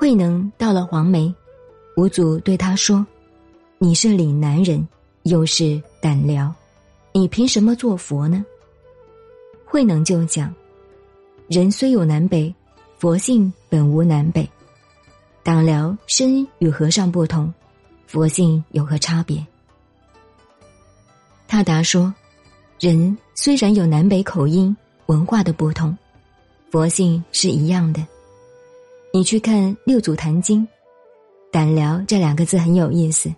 慧能到了黄梅，五祖对他说：“你是岭南人，又是胆辽，你凭什么做佛呢？”慧能就讲：“人虽有南北，佛性本无南北。党辽身与和尚不同，佛性有何差别？”他答说：“人虽然有南北口音、文化的不同，佛性是一样的。你去看《六祖坛经》，胆辽这两个字很有意思。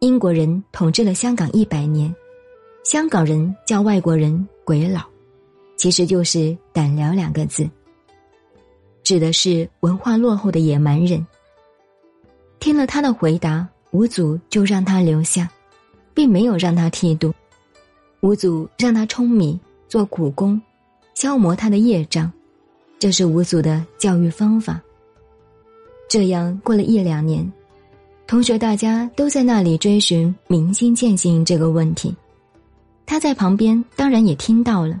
英国人统治了香港一百年，香港人叫外国人‘鬼佬’。”其实就是“胆辽”两个字，指的是文化落后的野蛮人。听了他的回答，五祖就让他留下，并没有让他剃度。五祖让他舂米做苦工，消磨他的业障，这是五祖的教育方法。这样过了一两年，同学大家都在那里追寻明心见性这个问题，他在旁边当然也听到了。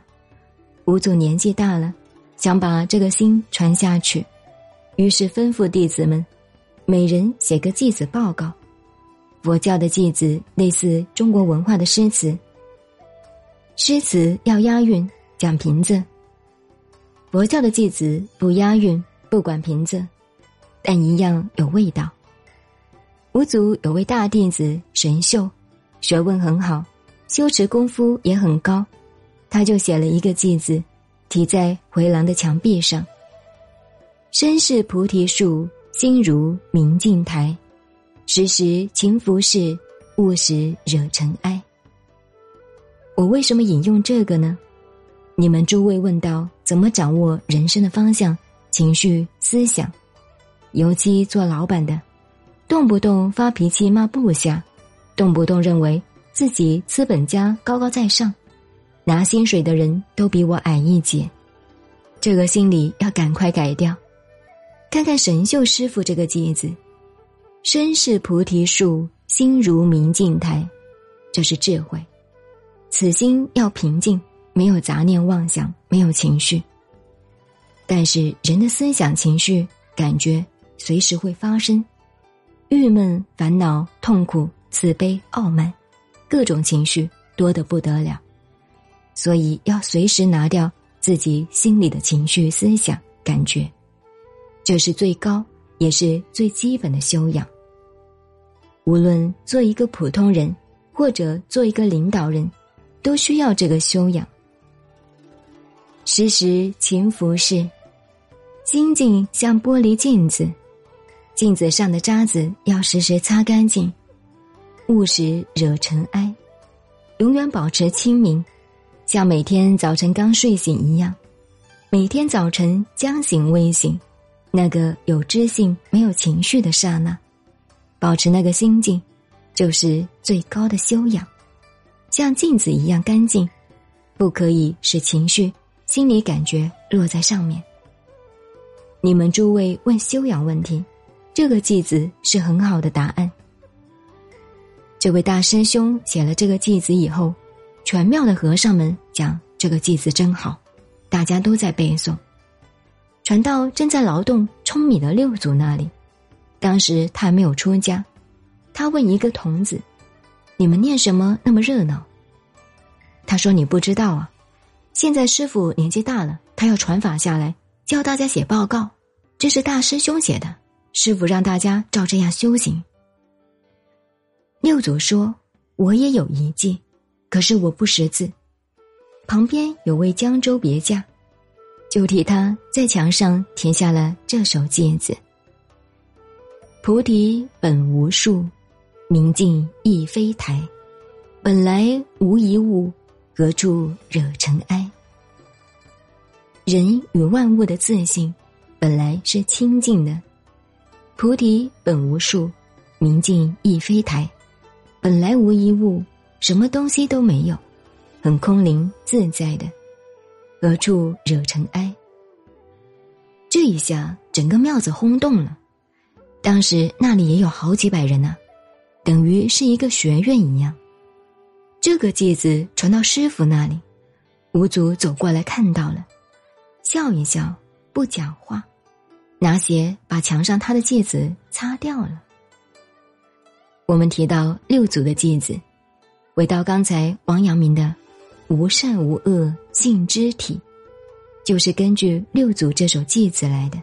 五祖年纪大了，想把这个心传下去，于是吩咐弟子们，每人写个祭子报告。佛教的祭子类似中国文化的诗词，诗词要押韵，讲平仄；佛教的祭子不押韵，不管平仄，但一样有味道。五祖有位大弟子神秀，学问很好，修持功夫也很高。他就写了一个偈子，题在回廊的墙壁上。身是菩提树，心如明镜台，时时勤拂拭，勿使惹尘埃。我为什么引用这个呢？你们诸位问到怎么掌握人生的方向、情绪、思想，尤其做老板的，动不动发脾气骂部下，动不动认为自己资本家高高在上。拿薪水的人都比我矮一截，这个心理要赶快改掉。看看神秀师傅这个偈子：“身是菩提树，心如明镜台。”这是智慧。此心要平静，没有杂念妄想，没有情绪。但是人的思想、情绪、感觉随时会发生，郁闷、烦恼、痛苦、慈悲、傲慢，各种情绪多得不得了。所以要随时拿掉自己心里的情绪、思想、感觉，这是最高也是最基本的修养。无论做一个普通人，或者做一个领导人，都需要这个修养。时时勤拂拭，心境像玻璃镜子，镜子上的渣子要时时擦干净，勿使惹尘埃，永远保持清明。像每天早晨刚睡醒一样，每天早晨将醒未醒，那个有知性没有情绪的刹那，保持那个心境，就是最高的修养。像镜子一样干净，不可以使情绪、心理感觉落在上面。你们诸位问修养问题，这个句子是很好的答案。这位大师兄写了这个句子以后。全庙的和尚们讲这个偈子真好，大家都在背诵。传到正在劳动舂米的六祖那里，当时他还没有出家，他问一个童子：“你们念什么那么热闹？”他说：“你不知道啊，现在师傅年纪大了，他要传法下来，教大家写报告。这是大师兄写的，师傅让大家照这样修行。”六祖说：“我也有一计。”可是我不识字，旁边有位江州别驾，就替他在墙上填下了这首偈子：“菩提本无树，明镜亦非台，本来无一物，何处惹尘埃？”人与万物的自信本来是清净的，菩提本无树，明镜亦非台，本来无一物。什么东西都没有，很空灵自在的，何处惹尘埃？这一下，整个庙子轰动了。当时那里也有好几百人呢，等于是一个学院一样。这个戒子传到师傅那里，五祖走过来看到了，笑一笑，不讲话。拿鞋把墙上他的戒子擦掉了。我们提到六祖的戒子，回到刚才王阳明的“无善无恶性之体”，就是根据六祖这首偈子来的。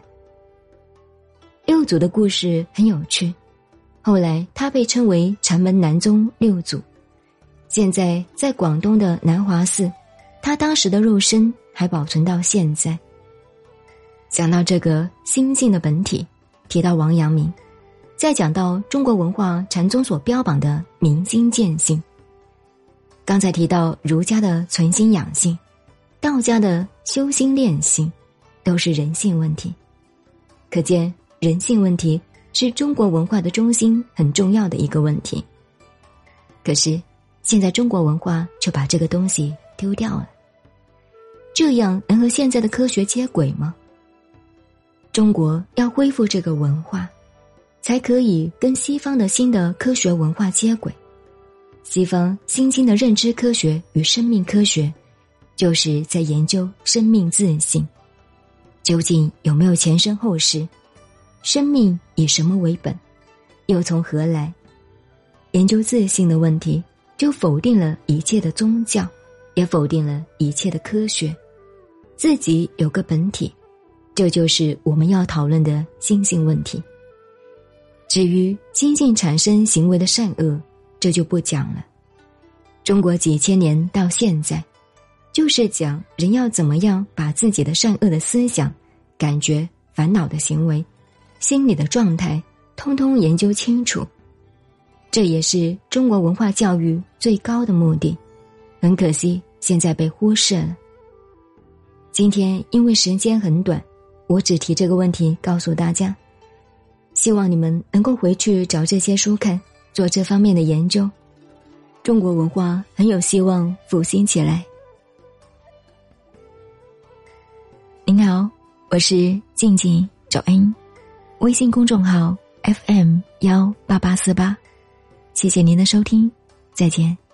六祖的故事很有趣，后来他被称为禅门南宗六祖。现在在广东的南华寺，他当时的肉身还保存到现在。讲到这个心性的本体，提到王阳明，再讲到中国文化禅宗所标榜的明心见性。刚才提到儒家的存心养性，道家的修心练性，都是人性问题，可见。人性问题是中国文化的中心，很重要的一个问题。可是，现在中国文化却把这个东西丢掉了。这样能和现在的科学接轨吗？中国要恢复这个文化，才可以跟西方的新的科学文化接轨。西方新兴的认知科学与生命科学，就是在研究生命自性，究竟有没有前生后世？生命以什么为本？又从何来？研究自信的问题，就否定了一切的宗教，也否定了一切的科学。自己有个本体，这就是我们要讨论的心性问题。至于心性产生行为的善恶，这就不讲了。中国几千年到现在，就是讲人要怎么样把自己的善恶的思想、感觉、烦恼的行为。心理的状态，通通研究清楚，这也是中国文化教育最高的目的。很可惜，现在被忽视了。今天因为时间很短，我只提这个问题告诉大家，希望你们能够回去找这些书看，做这方面的研究。中国文化很有希望复兴起来。您好，我是静静找恩。微信公众号 FM 幺八八四八，谢谢您的收听，再见。